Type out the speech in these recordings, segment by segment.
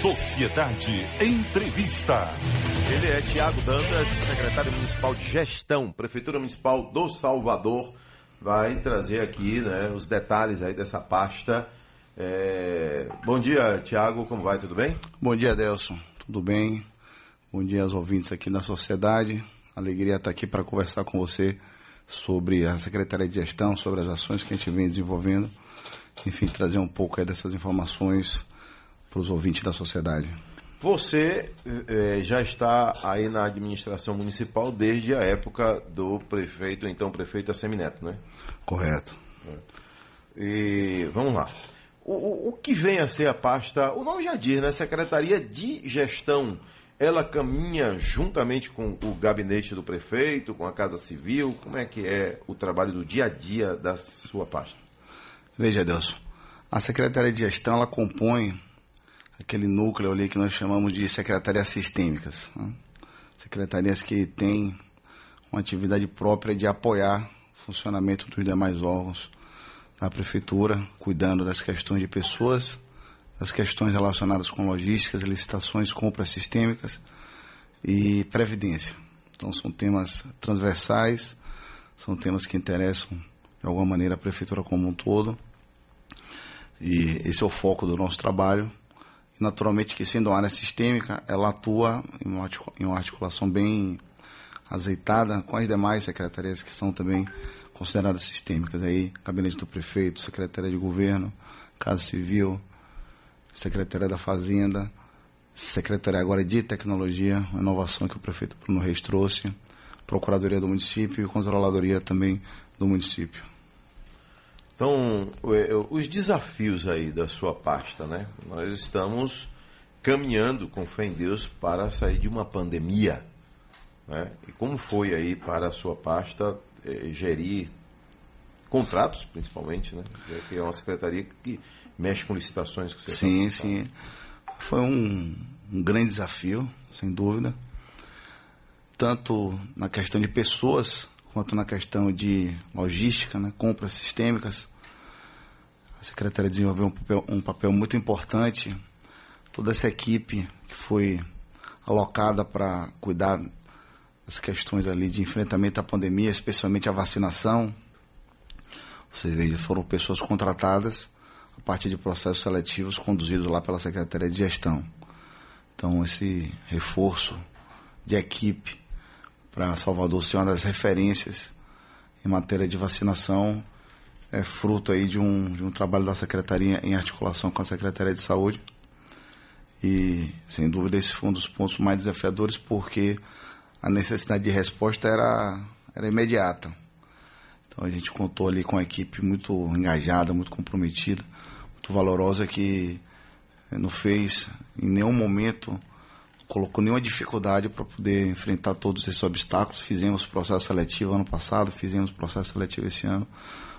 Sociedade Entrevista. Ele é Tiago Dantas, secretário municipal de gestão, Prefeitura Municipal do Salvador. Vai trazer aqui né, os detalhes aí dessa pasta. É... Bom dia, Tiago, como vai? Tudo bem? Bom dia, Delson. Tudo bem? Bom dia aos ouvintes aqui da Sociedade. Alegria estar aqui para conversar com você sobre a Secretaria de Gestão, sobre as ações que a gente vem desenvolvendo. Enfim, trazer um pouco dessas informações para os ouvintes da sociedade. Você eh, já está aí na administração municipal desde a época do prefeito, então prefeito Assemineto, né? Correto. É. E vamos lá. O, o, o, que vem a ser a pasta, o nome já diz, né? Secretaria de Gestão. Ela caminha juntamente com o gabinete do prefeito, com a Casa Civil. Como é que é o trabalho do dia a dia da sua pasta? Veja, Deus, a Secretaria de Gestão ela compõe aquele núcleo ali que nós chamamos de secretarias sistêmicas. Né? Secretarias que têm uma atividade própria de apoiar o funcionamento dos demais órgãos da prefeitura, cuidando das questões de pessoas, das questões relacionadas com logísticas, licitações, compras sistêmicas e previdência. Então são temas transversais, são temas que interessam de alguma maneira a prefeitura como um todo. E esse é o foco do nosso trabalho naturalmente que sendo uma área sistêmica, ela atua em uma, articulação bem azeitada com as demais secretarias que são também consideradas sistêmicas. Aí, Gabinete do Prefeito, Secretaria de Governo, Casa Civil, Secretaria da Fazenda, Secretaria agora de Tecnologia, inovação que o prefeito Bruno Reis trouxe, Procuradoria do Município e Controladoria também do município. Então, é, os desafios aí da sua pasta, né? Nós estamos caminhando com fé em Deus para sair de uma pandemia. Né? E como foi aí para a sua pasta é, gerir contratos, principalmente, né? Que é uma secretaria que mexe com licitações. Que você sim, sim. Foi um, um grande desafio, sem dúvida. Tanto na questão de pessoas, quanto na questão de logística, né, compras sistêmicas. A Secretaria desenvolveu um papel, um papel muito importante. Toda essa equipe que foi alocada para cuidar das questões ali de enfrentamento à pandemia, especialmente a vacinação. Você veja, foram pessoas contratadas a partir de processos seletivos conduzidos lá pela Secretaria de Gestão. Então, esse reforço de equipe para Salvador ser uma das referências em matéria de vacinação é fruto aí de um, de um trabalho da Secretaria em articulação com a Secretaria de Saúde. E, sem dúvida, esse foi um dos pontos mais desafiadores, porque a necessidade de resposta era, era imediata. Então, a gente contou ali com uma equipe muito engajada, muito comprometida, muito valorosa, que não fez em nenhum momento colocou nenhuma dificuldade para poder enfrentar todos esses obstáculos. Fizemos processo seletivo ano passado, fizemos processo seletivo esse ano.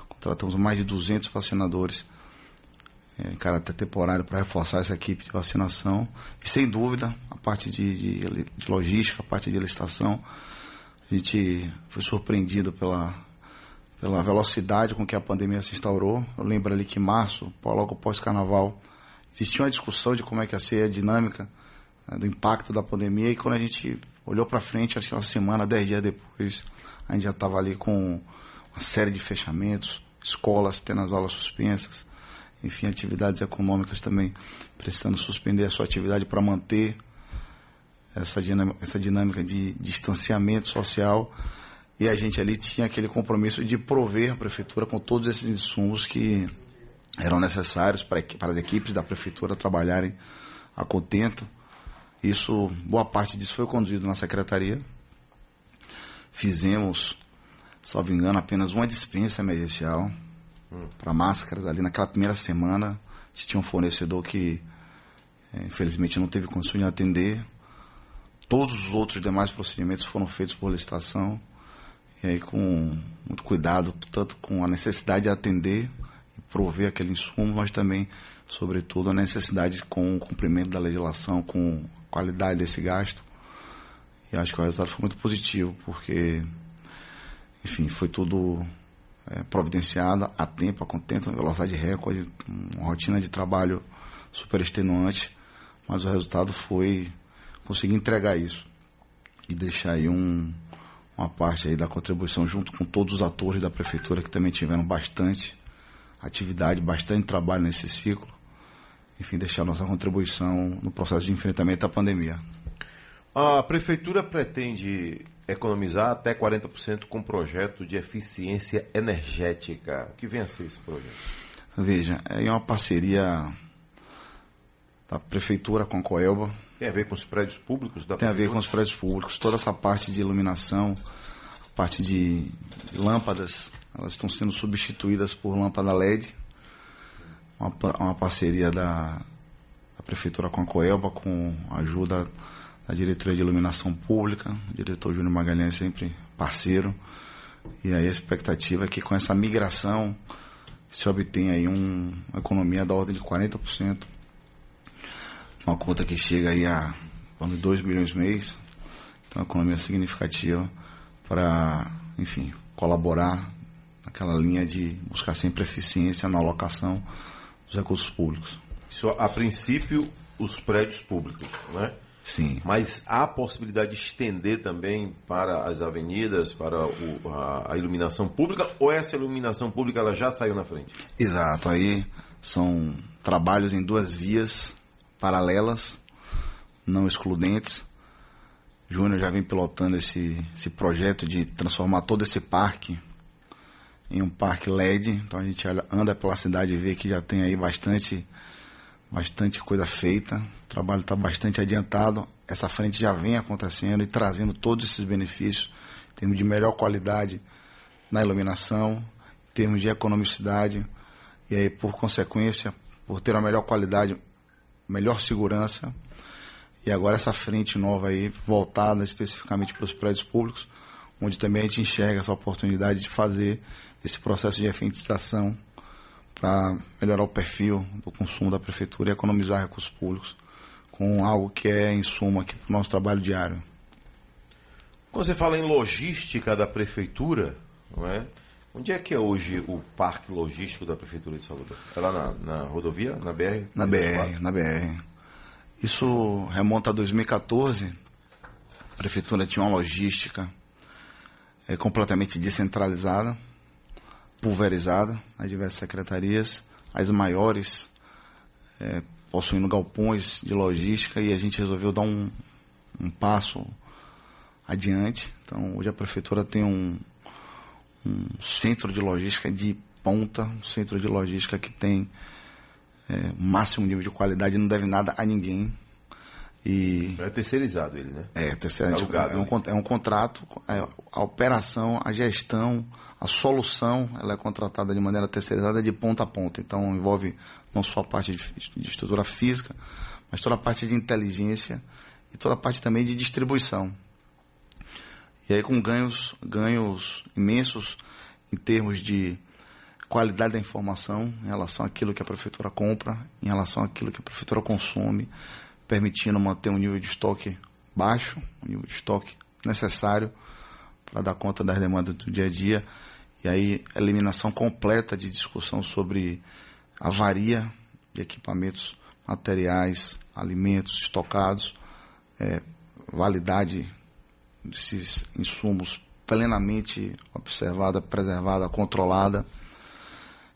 Contratamos mais de 200 vacinadores é, em caráter temporário para reforçar essa equipe de vacinação. E sem dúvida, a parte de, de, de logística, a parte de licitação, a gente foi surpreendido pela, pela velocidade com que a pandemia se instaurou. Eu lembro ali que em março, logo pós-carnaval, existia uma discussão de como é que ia ser a dinâmica né, do impacto da pandemia. E quando a gente olhou para frente, acho que uma semana, dez dias depois, a gente já estava ali com uma série de fechamentos, escolas tendo as aulas suspensas, enfim, atividades econômicas também precisando suspender a sua atividade para manter essa dinâmica, essa dinâmica de distanciamento social. E a gente ali tinha aquele compromisso de prover a prefeitura com todos esses insumos que eram necessários para, para as equipes da prefeitura trabalharem a contento isso, boa parte disso foi conduzido na secretaria. Fizemos, salvo engano, apenas uma dispensa emergencial hum. para máscaras ali naquela primeira semana. Tinha um fornecedor que, é, infelizmente, não teve condição de atender. Todos os outros demais procedimentos foram feitos por licitação. E aí, com muito cuidado, tanto com a necessidade de atender e prover aquele insumo, mas também, sobretudo, a necessidade com o cumprimento da legislação, com qualidade desse gasto. E acho que o resultado foi muito positivo, porque, enfim, foi tudo é, providenciado a tempo, a contento, velocidade recorde, uma rotina de trabalho super extenuante, mas o resultado foi conseguir entregar isso e deixar aí um, uma parte aí da contribuição junto com todos os atores da prefeitura que também tiveram bastante atividade, bastante trabalho nesse ciclo. Enfim, deixar nossa contribuição no processo de enfrentamento à pandemia. A prefeitura pretende economizar até 40% com projeto de eficiência energética. O que vem a ser esse projeto? Veja, é uma parceria da prefeitura com a Coelba. Tem a ver com os prédios públicos da Tem a ver com os prédios públicos, toda essa parte de iluminação, a parte de lâmpadas, elas estão sendo substituídas por lâmpada LED. Uma, uma parceria da, da prefeitura com a Coelba, com a ajuda da diretoria de iluminação pública, o diretor Júnior Magalhães sempre parceiro. E aí a expectativa é que com essa migração se obtenha aí um, uma economia da ordem de 40%, uma conta que chega aí a 2 bilhões mês, então uma economia significativa para, enfim, colaborar naquela linha de buscar sempre eficiência na alocação dos recursos públicos. Isso, a princípio, os prédios públicos, né? Sim. Mas há possibilidade de estender também para as avenidas, para o, a, a, iluminação pública, ou essa iluminação pública ela já saiu na frente? Exato, aí são trabalhos em duas vias paralelas, não excludentes. Júnior já vem pilotando esse, esse projeto de transformar todo esse parque em um parque LED. Então a gente anda pela cidade e vê que já tem aí bastante bastante coisa feita, o trabalho está bastante adiantado, essa frente já vem acontecendo e trazendo todos esses benefícios, em termos de melhor qualidade na iluminação, em termos de economicidade, e aí por consequência, por ter a melhor qualidade, melhor segurança, e agora essa frente nova aí, voltada especificamente para os prédios públicos, onde também a gente enxerga essa oportunidade de fazer esse processo de efetização para melhorar o perfil do consumo da prefeitura e economizar recursos públicos com algo que é em suma aqui para o nosso trabalho diário. Quando você fala em logística da prefeitura, não é? Onde é que é hoje o parque logístico da prefeitura de Salvador? É lá na, na rodovia, na BR? Na BR, na BR. Isso remonta a 2014. A prefeitura tinha uma logística é, completamente descentralizada pulverizada nas diversas secretarias, as maiores é, possuindo galpões de logística e a gente resolveu dar um, um passo adiante. Então hoje a prefeitura tem um, um centro de logística de ponta, um centro de logística que tem é, máximo nível de qualidade, não deve nada a ninguém. E é terceirizado ele, né? É, terceirizado. É, um, é um contrato, é, a operação, a gestão, a solução ela é contratada de maneira terceirizada de ponta a ponta. Então envolve não só a parte de, de estrutura física, mas toda a parte de inteligência e toda a parte também de distribuição. E aí com ganhos, ganhos imensos em termos de qualidade da informação em relação àquilo que a prefeitura compra, em relação àquilo que a prefeitura consome, permitindo manter um nível de estoque baixo, um nível de estoque necessário para dar conta das demandas do dia a dia e aí, eliminação completa de discussão sobre avaria de equipamentos materiais, alimentos estocados, é, validade desses insumos plenamente observada, preservada, controlada,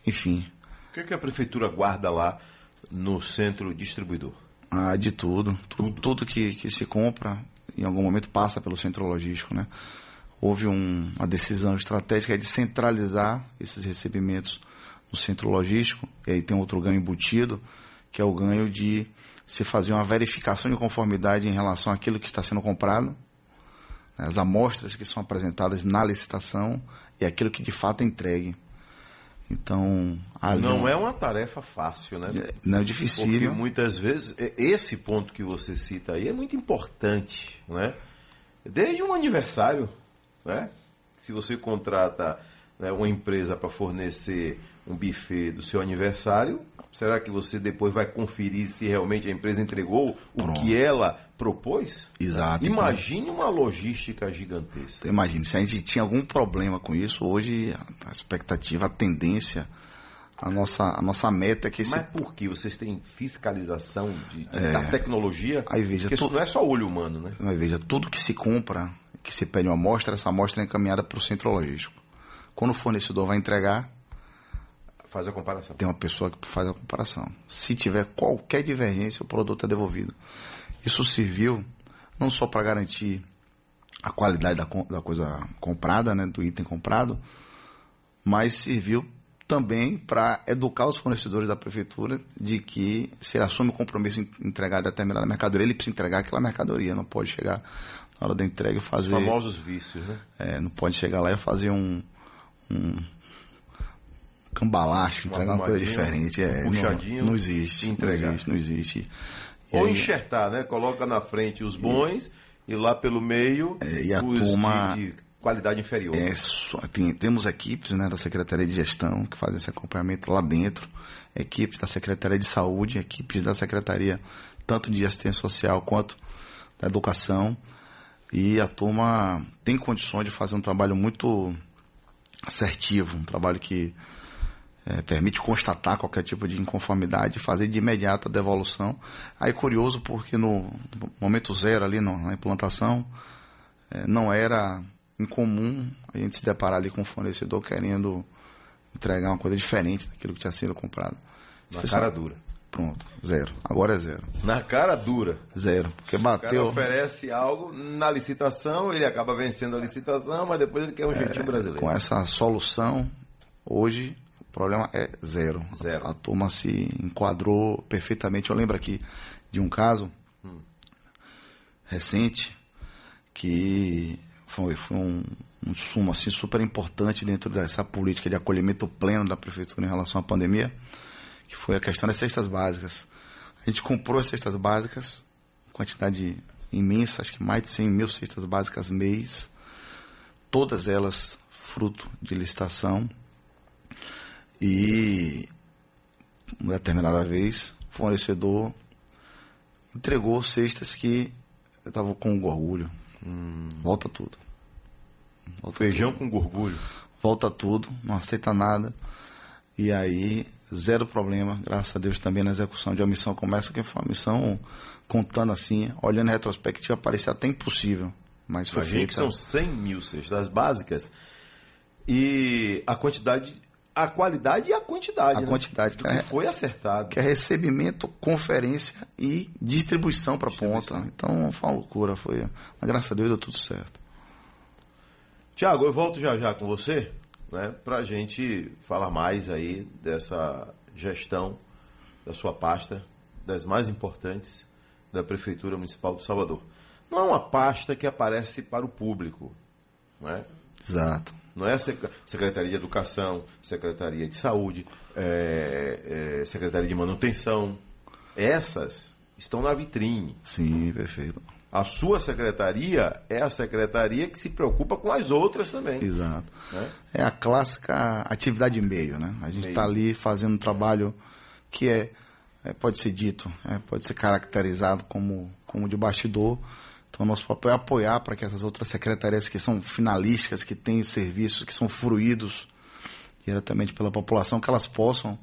enfim. O que, é que a prefeitura guarda lá no centro distribuidor? Ah, de tudo. Tudo, tudo que, que se compra, em algum momento passa pelo centro logístico, né? houve um, uma decisão estratégica de centralizar esses recebimentos no centro logístico, e aí tem outro ganho embutido, que é o ganho de se fazer uma verificação de conformidade em relação àquilo que está sendo comprado, né, as amostras que são apresentadas na licitação e aquilo que de fato é entregue. Então, não é uma tarefa fácil, né? Não é difícil. Porque muitas vezes esse ponto que você cita aí é muito importante, né? Desde um aniversário, né? Se você contrata né, uma empresa para fornecer um buffet do seu aniversário, será que você depois vai conferir se realmente a empresa entregou Pronto. o que ela propôs? Exato. Imagine uma logística gigantesca. Então, imagine, se a gente tinha algum problema com isso, hoje a expectativa, a tendência, a nossa, a nossa meta é que esse... Mas por que vocês têm fiscalização de, de da tecnologia? Aí veja, Porque isso tu- não é só olho humano, né? Mas veja, tudo que se compra, que se pede uma amostra, essa amostra é encaminhada para o centro logístico. Quando o fornecedor vai entregar, Faz a comparação. tem uma pessoa que faz a comparação. Se tiver qualquer divergência, o produto é devolvido. Isso serviu não só para garantir a qualidade da, da coisa comprada, né, do item comprado, mas serviu também para educar os fornecedores da prefeitura de que se ele assume o compromisso em entregar determinada mercadoria, ele precisa entregar aquela mercadoria, não pode chegar na hora da entrega e Os fazer. famosos vícios, né? É, não pode chegar lá e fazer um, um cambalacho, entregar uma coisa diferente. É, puxadinho não, não existe. e entregar. Não existe, não existe. E Ou aí, enxertar, né? Coloca na frente os bons e lá pelo meio É, e a os turma- de, de qualidade inferior. é só- tem- temos equipes né, da Secretaria de Gestão que fazem esse acompanhamento lá dentro, equipes da Secretaria de Saúde, equipes da Secretaria tanto de Assistência Social quanto da Educação. E a turma tem condições de fazer um trabalho muito assertivo, um trabalho que eh, permite constatar qualquer tipo de inconformidade e fazer de imediata a devolução. Aí curioso porque no, momento zero ali no- na implantação eh, não era incomum a gente se deparar ali com um fornecedor querendo entregar uma coisa diferente daquilo que tinha sido comprado. Na cara é- dura. Pronto, zero. Agora é zero. Na cara dura. Zero. Porque O cara bateu. oferece algo na licitação, ele acaba vencendo a licitação, mas depois ele quer um jeitinho brasileiro. Com essa solução, hoje o problema é zero. Zero. A turma se enquadrou perfeitamente. Eu lembro aqui de um caso recente que foi, foi um, um sumo assim, super importante dentro dessa política de acolhimento pleno da prefeitura em relação à pandemia, que foi a questão das cestas básicas. A gente comprou as cestas básicas, quantidade imensa, acho que mais de 100 mil cestas básicas mês, todas elas fruto de licitação. E, uma determinada vez, o fornecedor entregou cestas que estavam com orgulho. Volta tudo. Volta Feijão com gorgulho. volta tudo, não aceita nada. E aí, zero problema, graças a Deus também na execução de uma missão como essa, que foi uma missão contando assim, olhando em retrospectiva, parecia até impossível. Mas foi Imagina que são 100 mil cestas básicas e a quantidade, a qualidade e a quantidade. A né? quantidade, Do que é- foi acertado. que é recebimento, conferência e distribuição para ponta. Então foi uma loucura, foi. Mas graças a Deus deu tudo certo. Tiago, eu volto já já com você, né, para a gente falar mais aí dessa gestão da sua pasta, das mais importantes da Prefeitura Municipal de Salvador. Não é uma pasta que aparece para o público, não é? Exato. Não é a Sec- Secretaria de Educação, Secretaria de Saúde, é, é, Secretaria de Manutenção. Essas estão na vitrine. Sim, perfeito. A sua secretaria é a secretaria que se preocupa com as outras também. Exato. Né? É a clássica atividade meio, né? A gente está ali fazendo um trabalho que é, é, pode ser dito, é, pode ser caracterizado como, como de bastidor. Então, nosso papel é apoiar para que essas outras secretarias que são finalísticas, que têm serviços, que são fruídos diretamente pela população, que elas possam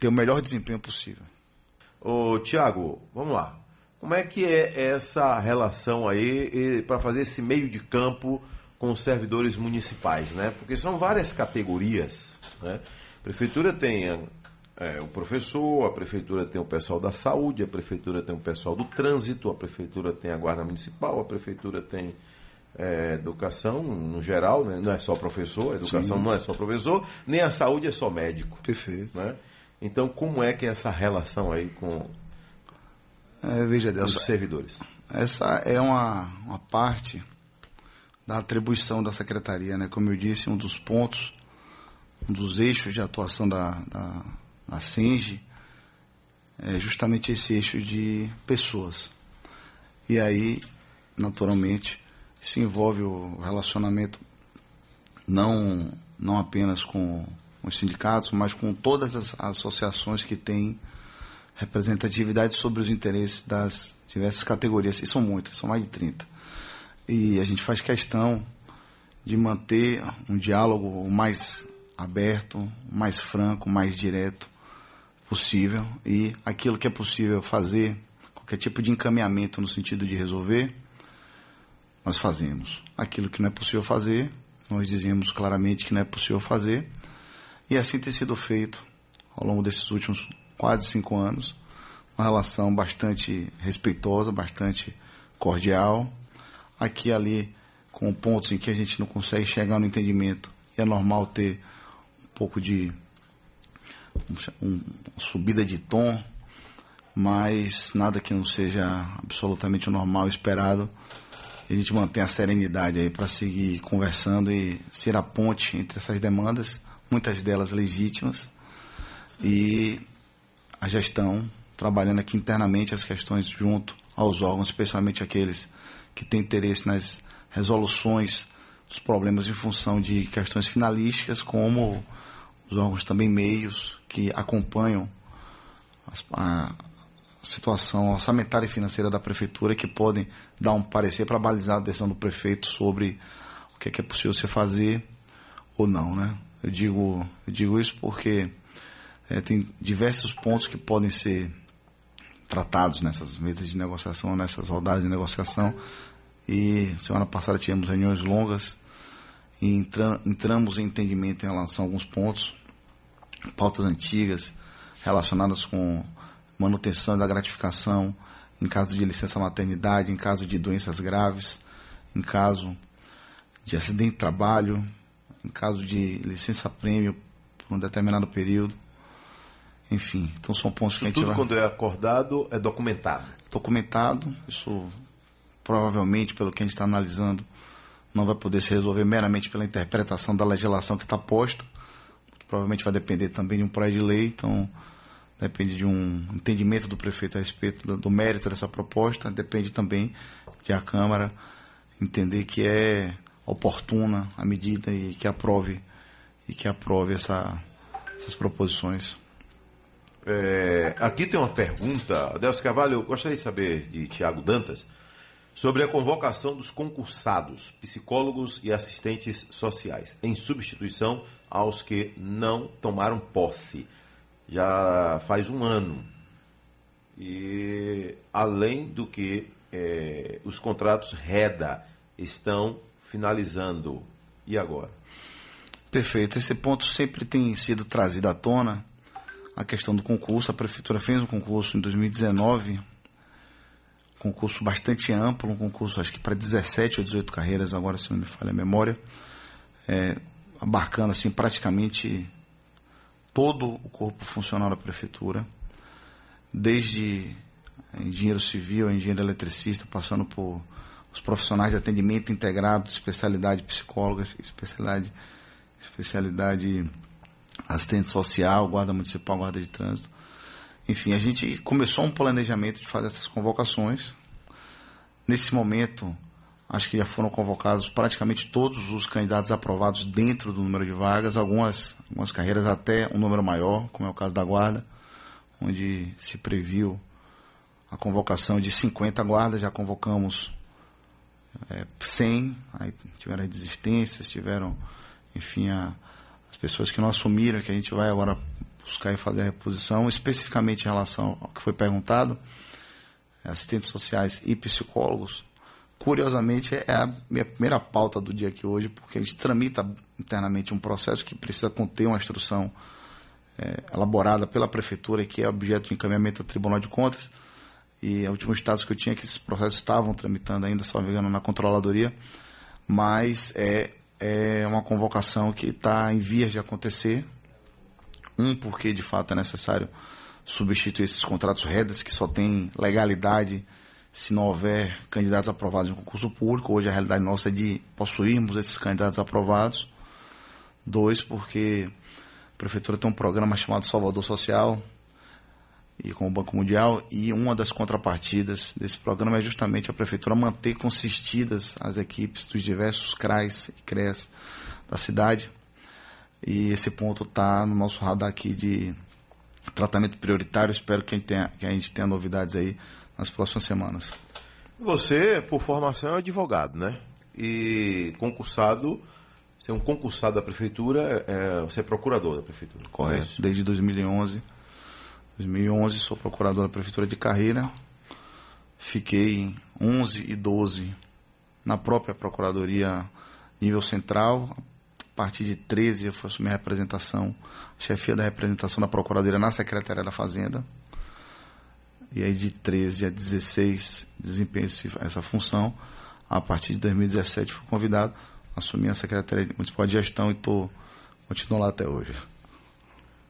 ter o melhor desempenho possível. Ô, Tiago, vamos lá. Como é que é essa relação aí para fazer esse meio de campo com os servidores municipais, né? Porque são várias categorias, né? A prefeitura tem é, o professor, a prefeitura tem o pessoal da saúde, a prefeitura tem o pessoal do trânsito, a prefeitura tem a guarda municipal, a prefeitura tem é, educação no geral, né? não é só professor, a educação Sim. não é só professor, nem a saúde é só médico. Perfeito. Né? Então, como é que é essa relação aí com É, veja, os Deus, servidores? essa é uma, uma parte da atribuição da secretaria, né? Como eu disse, um dos pontos, um dos eixos de atuação da, da, da SENGE é justamente esse eixo de pessoas. E aí, naturalmente, se envolve o relacionamento não, não apenas com os sindicatos, mas com todas as associações que têm representatividade sobre os interesses das diversas categorias. E são muitas, são mais de 30. E a gente faz questão de manter um diálogo mais aberto, mais franco, mais direto possível e aquilo que é possível fazer, qualquer tipo de encaminhamento no sentido de resolver, nós fazemos. Aquilo que não é possível fazer, nós dizemos claramente que não é possível fazer. E assim tem sido feito ao longo desses últimos quase cinco anos, uma relação bastante respeitosa, bastante cordial, aqui e ali com pontos em que a gente não consegue chegar no entendimento. E é normal ter um pouco de uma subida de tom, mas nada que não seja absolutamente normal, esperado. A gente mantém a serenidade aí para seguir conversando e ser a ponte entre essas demandas, muitas delas legítimas, e a gestão trabalhando aqui internamente as questões junto aos órgãos, especialmente aqueles que têm interesse nas resoluções dos problemas em função de questões finalísticas, como os órgãos também meios que acompanham a situação orçamentária e financeira da prefeitura que podem dar um parecer para balizar a decisão do prefeito sobre o que é, que é possível se fazer ou não, né? Eu digo, eu digo isso porque é, tem diversos pontos que podem ser tratados nessas mesas de negociação, nessas rodadas de negociação. E semana passada tivemos reuniões longas e entra, entramos em entendimento em relação a alguns pontos pautas antigas relacionadas com manutenção da gratificação em caso de licença maternidade, em caso de doenças graves, em caso de acidente de trabalho, em caso de licença prêmio por um determinado período. Enfim, então são pontos isso que a gente tudo vai... quando é acordado é documentado. Documentado, isso provavelmente, pelo que a gente está analisando, não vai poder se resolver meramente pela interpretação da legislação que está posta, provavelmente vai depender também de um projeto de lei, então depende de um entendimento do prefeito a respeito do, do mérito dessa proposta, depende também de a Câmara entender que é oportuna a medida e que aprove e que aprove essa, essas proposições. É, aqui tem uma pergunta, Adelso Carvalho, eu gostaria de saber de Tiago Dantas sobre a convocação dos concursados, psicólogos e assistentes sociais, em substituição aos que não tomaram posse. Já faz um ano. E além do que é, os contratos REDA estão finalizando. E agora? Perfeito. Esse ponto sempre tem sido trazido à tona. A questão do concurso. A prefeitura fez um concurso em 2019 concurso bastante amplo, um concurso acho que para 17 ou 18 carreiras, agora se não me falha a memória, é, abarcando assim praticamente todo o corpo funcional da prefeitura, desde engenheiro civil, engenheiro eletricista, passando por os profissionais de atendimento integrado, especialidade psicóloga, especialidade, especialidade assistente social, guarda municipal, guarda de trânsito. Enfim, a gente começou um planejamento de fazer essas convocações. Nesse momento, acho que já foram convocados praticamente todos os candidatos aprovados dentro do número de vagas, algumas, algumas carreiras até um número maior, como é o caso da guarda, onde se previu a convocação de 50 guardas, já convocamos é, 100, aí tiveram as desistências, tiveram, enfim, a, as pessoas que não assumiram, que a gente vai agora buscar e fazer a reposição, especificamente em relação ao que foi perguntado, assistentes sociais e psicólogos. Curiosamente, é a minha primeira pauta do dia aqui hoje, porque a gente tramita internamente um processo que precisa conter uma instrução é, elaborada pela prefeitura, que é objeto de encaminhamento ao Tribunal de Contas. E o último status que eu tinha é que esses processos estavam tramitando ainda, só me engano, na controladoria, mas é, é uma convocação que está em vias de acontecer, um, porque de fato é necessário substituir esses contratos redes que só têm legalidade se não houver candidatos aprovados em concurso público. Hoje a realidade nossa é de possuirmos esses candidatos aprovados. Dois, porque a prefeitura tem um programa chamado Salvador Social e com o Banco Mundial e uma das contrapartidas desse programa é justamente a prefeitura manter consistidas as equipes dos diversos CRAs e CREAS da cidade e esse ponto está no nosso radar aqui de tratamento prioritário. Espero que a, gente tenha, que a gente tenha novidades aí nas próximas semanas. Você, por formação, é advogado, né? E concursado é um concursado da prefeitura, é, você é procurador da prefeitura. Correto, é desde 2011. 2011 sou procurador da prefeitura de Carreira. Fiquei 11 e 12 na própria procuradoria nível central. A partir de 13 eu fui assumir a representação, chefia da representação da procuradoria na Secretaria da Fazenda. E aí de 13 a 16 desempenhei essa função. A partir de 2017 fui convidado assumi a Secretaria Municipal de Gestão e tô, continuo lá até hoje.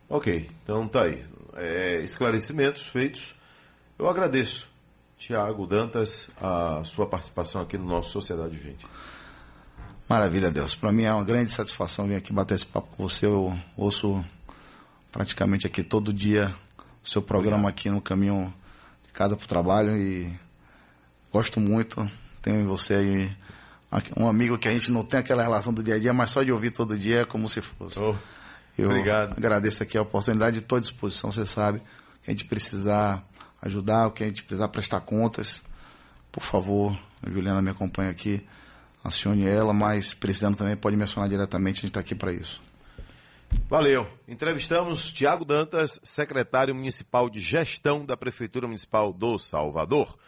Ok, então tá aí. É, esclarecimentos feitos. Eu agradeço, Tiago Dantas, a sua participação aqui no nosso Sociedade 20. Maravilha, Deus. Para mim é uma grande satisfação vir aqui bater esse papo com você. Eu ouço praticamente aqui todo dia o seu programa aqui no caminho casa para o trabalho e gosto muito. Tenho em você aí um amigo que a gente não tem aquela relação do dia a dia, mas só de ouvir todo dia é como se fosse. Oh, Eu obrigado. agradeço aqui a oportunidade, estou à disposição, você sabe, que a gente precisar ajudar, o que a gente precisar prestar contas, por favor, a Juliana me acompanha aqui, acione ela, mas precisando também pode me acionar diretamente, a gente está aqui para isso. Valeu. Entrevistamos Tiago Dantas, secretário municipal de gestão da Prefeitura Municipal do Salvador.